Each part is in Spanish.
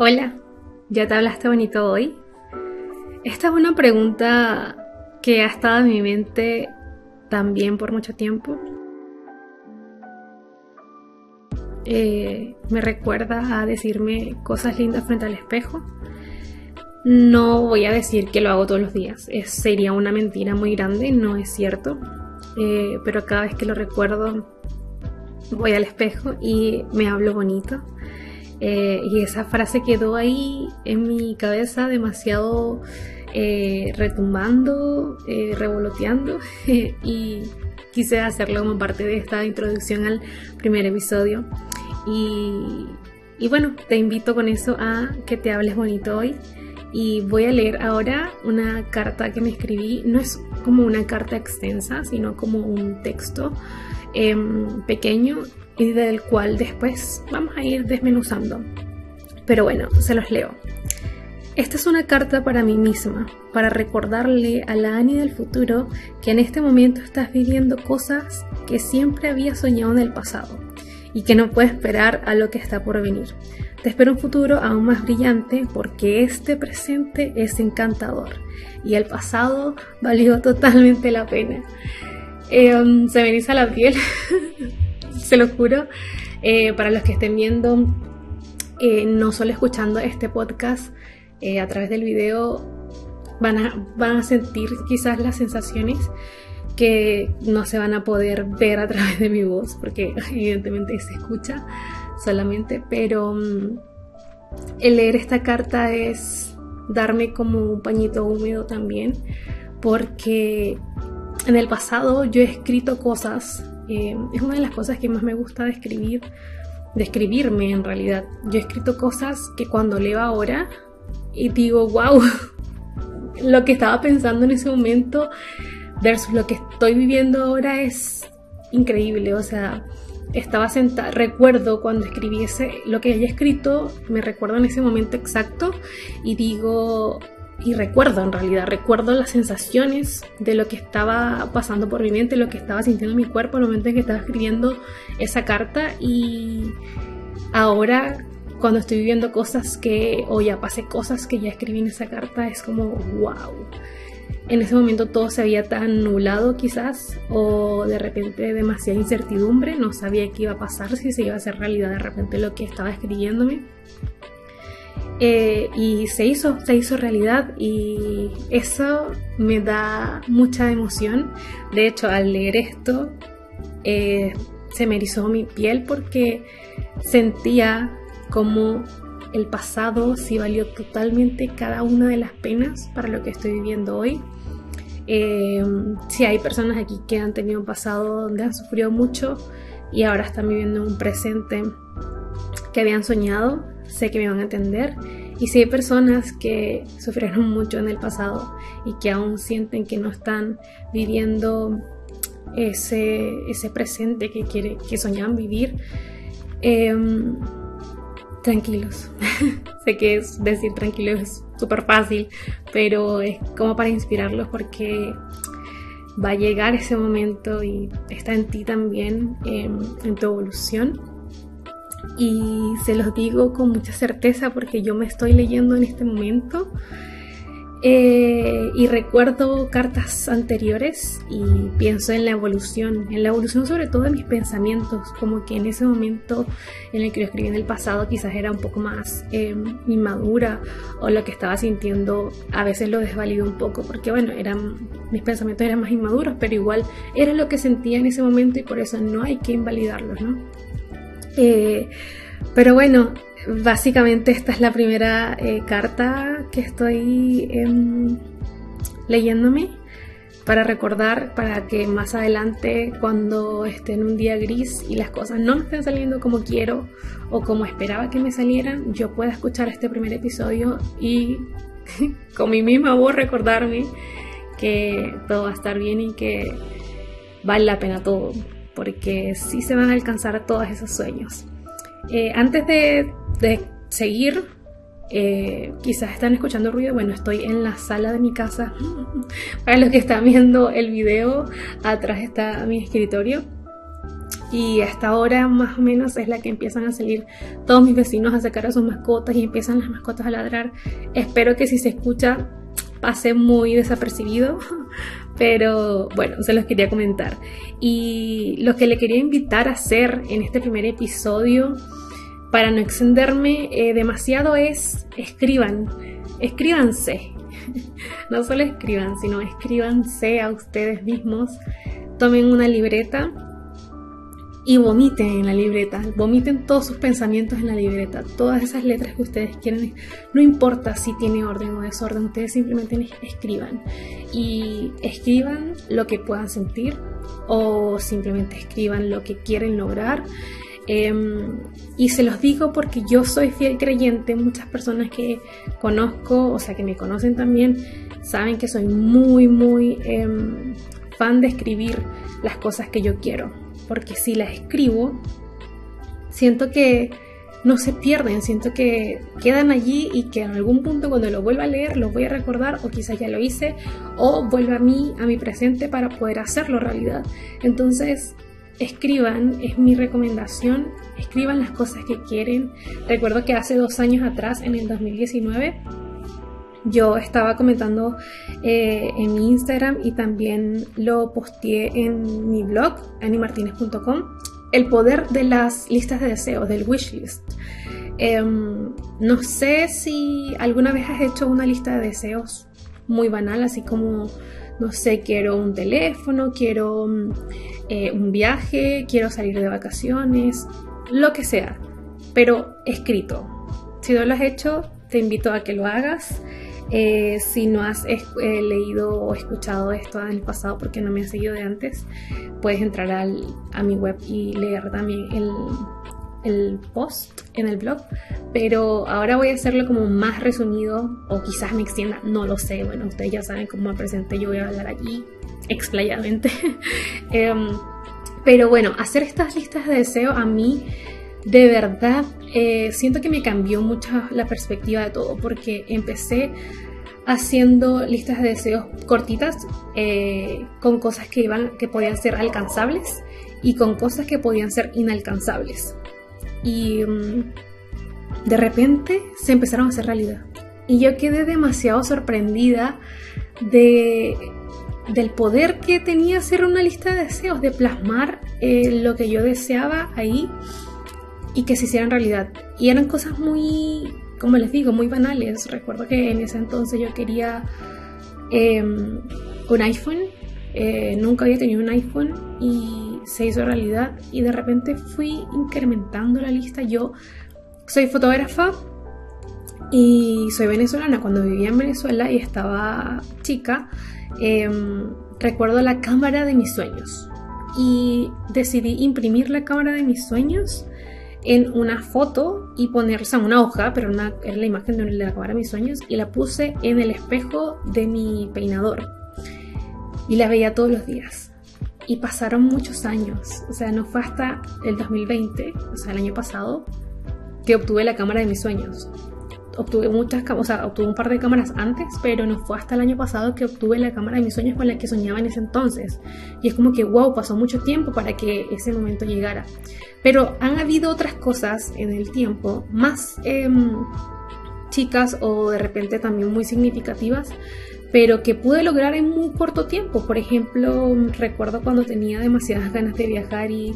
Hola, ¿ya te hablaste bonito hoy? Esta es una pregunta que ha estado en mi mente también por mucho tiempo. Eh, me recuerda a decirme cosas lindas frente al espejo. No voy a decir que lo hago todos los días, sería una mentira muy grande, no es cierto. Eh, pero cada vez que lo recuerdo voy al espejo y me hablo bonito eh, y esa frase quedó ahí en mi cabeza demasiado eh, retumbando, eh, revoloteando y quise hacerlo como parte de esta introducción al primer episodio. Y, y bueno, te invito con eso a que te hables bonito hoy. Y voy a leer ahora una carta que me escribí. No es como una carta extensa, sino como un texto em, pequeño y del cual después vamos a ir desmenuzando. Pero bueno, se los leo. Esta es una carta para mí misma, para recordarle a la Ani del futuro que en este momento estás viviendo cosas que siempre había soñado en el pasado y que no puedes esperar a lo que está por venir. Te espero un futuro aún más brillante porque este presente es encantador y el pasado valió totalmente la pena. Em, se me eriza la piel se lo juro. Eh, para los que estén viendo, eh, no solo escuchando este podcast eh, a través del video, van a, van a sentir quizás las sensaciones que no se van a poder ver a través de mi voz, porque evidentemente se escucha solamente, pero mm, el leer esta carta es darme como un pañito húmedo también, porque en el pasado yo he escrito cosas eh, es una de las cosas que más me gusta describir, describirme en realidad. Yo he escrito cosas que cuando leo ahora y digo, wow, lo que estaba pensando en ese momento versus lo que estoy viviendo ahora es increíble. O sea, estaba sentada, recuerdo cuando escribí lo que haya escrito, me recuerdo en ese momento exacto y digo, y recuerdo en realidad, recuerdo las sensaciones de lo que estaba pasando por mi mente, lo que estaba sintiendo mi cuerpo en el momento en que estaba escribiendo esa carta y ahora cuando estoy viviendo cosas que, o ya pasé cosas que ya escribí en esa carta, es como wow. En ese momento todo se había tan nublado quizás o de repente demasiada incertidumbre, no sabía qué iba a pasar, si se iba a hacer realidad de repente lo que estaba escribiéndome. Eh, y se hizo, se hizo realidad y eso me da mucha emoción. De hecho, al leer esto, eh, se me erizó mi piel porque sentía como el pasado sí valió totalmente cada una de las penas para lo que estoy viviendo hoy. Eh, si hay personas aquí que han tenido un pasado donde han sufrido mucho y ahora están viviendo un presente que habían soñado, sé que me van a entender. Y si hay personas que sufrieron mucho en el pasado y que aún sienten que no están viviendo ese, ese presente que, quiere, que soñaban vivir, em, tranquilos. sé que es decir tranquilos es súper fácil, pero es como para inspirarlos porque va a llegar ese momento y está en ti también, em, en tu evolución y se los digo con mucha certeza porque yo me estoy leyendo en este momento eh, y recuerdo cartas anteriores y pienso en la evolución, en la evolución sobre todo de mis pensamientos, como que en ese momento en el que lo escribí en el pasado quizás era un poco más em, inmadura o lo que estaba sintiendo a veces lo desvalido un poco porque bueno, eran, mis pensamientos eran más inmaduros, pero igual era lo que sentía en ese momento y por eso no hay que invalidarlos, ¿no? Eh, pero bueno, básicamente esta es la primera eh, carta que estoy em, leyéndome para recordar, para que más adelante, cuando esté en un día gris y las cosas no me estén saliendo como quiero o como esperaba que me salieran, yo pueda escuchar este primer episodio y con mi misma voz recordarme que todo va a estar bien y que vale la pena todo porque sí se van a alcanzar todos esos sueños. Eh, antes de, seguir, eh, quizás están escuchando ruido. Bueno, estoy en la sala de mi casa. Para los que están viendo el video, atrás está mi escritorio. y hasta ahora más o menos es la que empiezan a salir todos mis vecinos a sacar a sus mascotas y empiezan las mascotas a ladrar. Espero que si se escucha pase muy desapercibido, pero bueno, se los quería comentar. Y lo que le quería invitar a hacer en este primer episodio, para no extenderme eh, demasiado, es escriban, escríbanse. no solo escriban, sino escríbanse a ustedes mismos. Tomen una libreta y vomiten en la libreta, vomiten todos sus pensamientos en la libreta, todas esas letras que ustedes quieren, no importa si tiene orden o desorden, ustedes simplemente escriban y escriban lo que puedan sentir o simplemente escriban lo que quieren lograr. Em, y se los digo porque yo soy fiel creyente, muchas personas que conozco, o sea que me conocen también, saben que soy muy, muy em, fan de escribir las cosas que yo quiero porque si las escribo, siento que no se pierden, siento que quedan allí y que en algún punto cuando lo vuelva a leer lo voy a recordar o quizás ya lo hice o vuelva a mí, a mi presente para poder hacerlo realidad. Entonces, escriban, es mi recomendación, escriban las cosas que quieren. Recuerdo que hace dos años atrás, en el 2019, yo estaba comentando eh, en mi Instagram y también lo posteé en mi blog, animartinez.com, el poder de las listas de deseos, del wishlist. Em, no sé si alguna vez has hecho una lista de deseos muy banal, así como, no sé, quiero un teléfono, quiero eh, un viaje, quiero salir de vacaciones, lo que sea, pero escrito. Si no lo has hecho, te invito a que lo hagas. Eh, si no has eh, leído o escuchado esto en el pasado porque no me has seguido de antes, puedes entrar a mi web y leer también el, el post en el blog, pero ahora voy a hacerlo como más resumido o quizás me extienda, no lo sé, bueno, ustedes ya saben cómo me presenté, yo voy a hablar aquí explayadamente. Em, pero bueno, hacer estas listas de deseo a mí de verdad eh, siento que me cambió mucho la perspectiva de todo porque empecé haciendo listas de deseos cortitas eh, con cosas que iban que podían ser alcanzables y con cosas que podían ser inalcanzables. Y mm, de repente se empezaron a hacer realidad. Y yo quedé demasiado sorprendida de del poder que tenía hacer una lista de deseos de plasmar eh, lo que yo deseaba ahí y que se hicieran realidad. Y eran cosas muy, como les digo, muy banales. Recuerdo que en ese entonces yo quería em, un iPhone, eh, nunca había tenido un iPhone y se hizo realidad y de repente fui incrementando la lista. Yo soy fotógrafa y soy venezolana. Cuando vivía en Venezuela y estaba chica, em, recuerdo la cámara de mis sueños y decidí imprimir la cámara de mis sueños en una foto y ponerse en una hoja, pero una, era la imagen de la cámara de mis sueños, y la puse en el espejo de mi peinador. Y la veía todos los días. Y pasaron muchos años, o sea, no fue hasta el 2020, o sea, el año pasado, que obtuve la cámara de mis sueños obtuve muchas, o sea, obtuve un par de cámaras antes, pero no fue hasta el año pasado que obtuve la cámara de mis sueños con la que soñaba en ese entonces. Y es como que, wow, pasó mucho tiempo para que ese momento llegara. Pero han habido otras cosas en el tiempo, más em, chicas o de repente también muy significativas, pero que pude lograr en muy corto tiempo. Por ejemplo, recuerdo cuando tenía demasiadas ganas de viajar y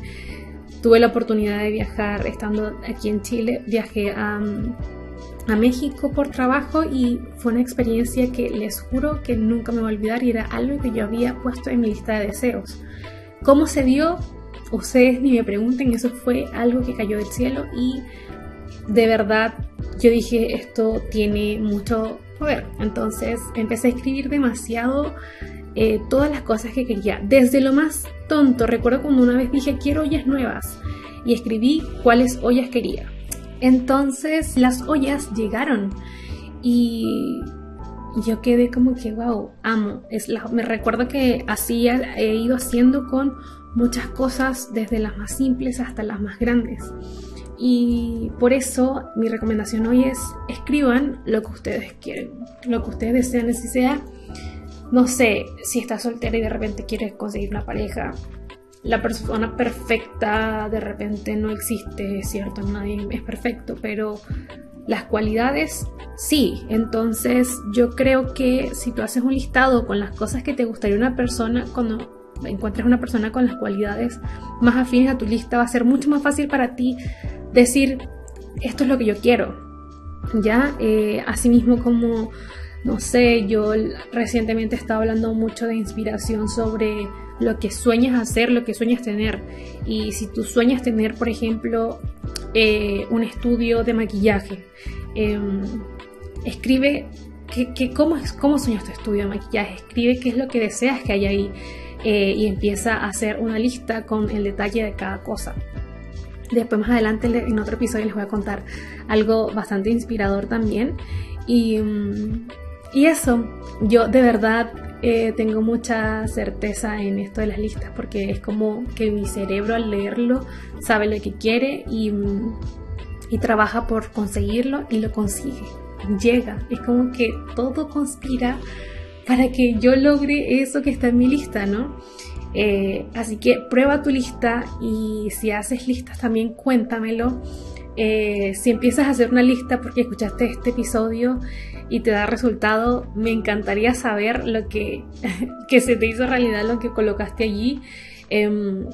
tuve la oportunidad de viajar estando aquí en Chile, viajé a a México por trabajo y fue una experiencia que les juro que nunca me voy a olvidar y era algo que yo había puesto en mi lista de deseos. ¿Cómo se dio? Ustedes ni me pregunten, eso fue algo que cayó del cielo y de verdad yo dije esto tiene mucho poder. Entonces empecé a escribir demasiado eh, todas las cosas que quería, desde lo más tonto. Recuerdo cuando una vez dije quiero ollas nuevas y escribí cuáles ollas quería entonces las ollas llegaron y yo quedé como que, wow, amo. Es me recuerdo que así he ido haciendo con muchas cosas, desde las más simples hasta las más grandes. Y por eso mi recomendación hoy es escriban lo que ustedes quieren, lo que ustedes desean, si sea, no sé, si estás soltera y de repente quieres conseguir una pareja, la persona perfecta de repente no existe, es cierto, nadie es perfecto, pero las cualidades sí. Entonces yo creo que si tú haces un listado con las cosas que te gustaría una persona, cuando encuentres una persona con las cualidades más afines a tu lista, va a ser mucho más fácil para ti decir, esto es lo que yo quiero. Ya, eh, asimismo como no sé, yo recientemente he estado hablando mucho de inspiración sobre lo que sueñas hacer, lo que sueñas tener. Y si tú sueñas tener, por ejemplo, eh, un estudio de maquillaje, em, escribe que, cómo, cómo sueñas tu estudio de maquillaje, escribe qué es lo que deseas que haya ahí eh, y empieza a hacer una lista con el detalle de cada cosa. Después más adelante en otro episodio les voy a contar algo bastante inspirador también. Y, mm, y eso, yo de verdad eh, tengo mucha certeza en esto de las listas porque es como que mi cerebro al leerlo sabe lo que quiere y, trabaja por conseguirlo y lo consigue. Llega, es como que todo conspira para que yo logre eso que está en mi lista, ¿no? Eh, así que prueba tu lista y si haces listas también cuéntamelo. Eh, si empiezas a hacer una lista porque escuchaste este episodio y te da resultado, me encantaría saber lo que, que se te hizo realidad, lo que colocaste allí. Em,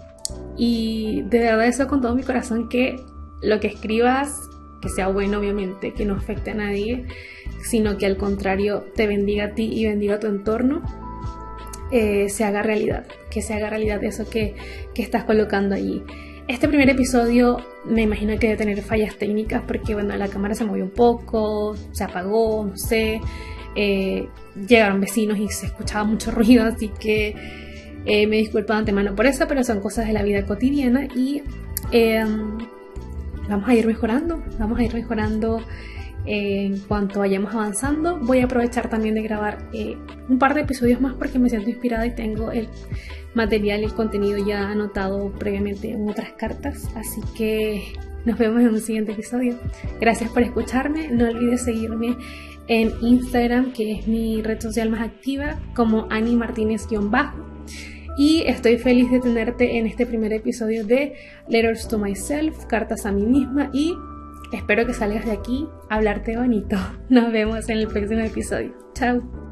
y de verdad eso con todo mi corazón que lo que escribas, que sea bueno obviamente, que no afecte a nadie, sino que al contrario te bendiga a ti y bendiga a tu entorno, eh, se haga realidad, que se haga realidad eso que, que estás colocando allí. Este primer episodio me imagino que debe tener fallas técnicas porque bueno, la cámara se movió un poco, se apagó, no sé. Eh, llegaron vecinos y se escuchaba mucho ruido, así que eh, me disculpo antemano por eso, pero son cosas de la vida cotidiana y em, vamos a ir mejorando, vamos a ir mejorando en cuanto vayamos avanzando. Voy a aprovechar también de grabar eh, un par de episodios más porque me siento inspirada y tengo el material y el contenido ya anotado previamente en otras cartas. Así que nos vemos en un siguiente episodio. Gracias por escucharme. No olvides seguirme en Instagram, que es mi red social más activa, como Ani Martínez-bajo. Y estoy feliz de tenerte en este primer episodio de Letters to Myself, Cartas a mí misma y Espero que salgas de aquí a hablarte bonito. Nos vemos en el próximo episodio. Chao.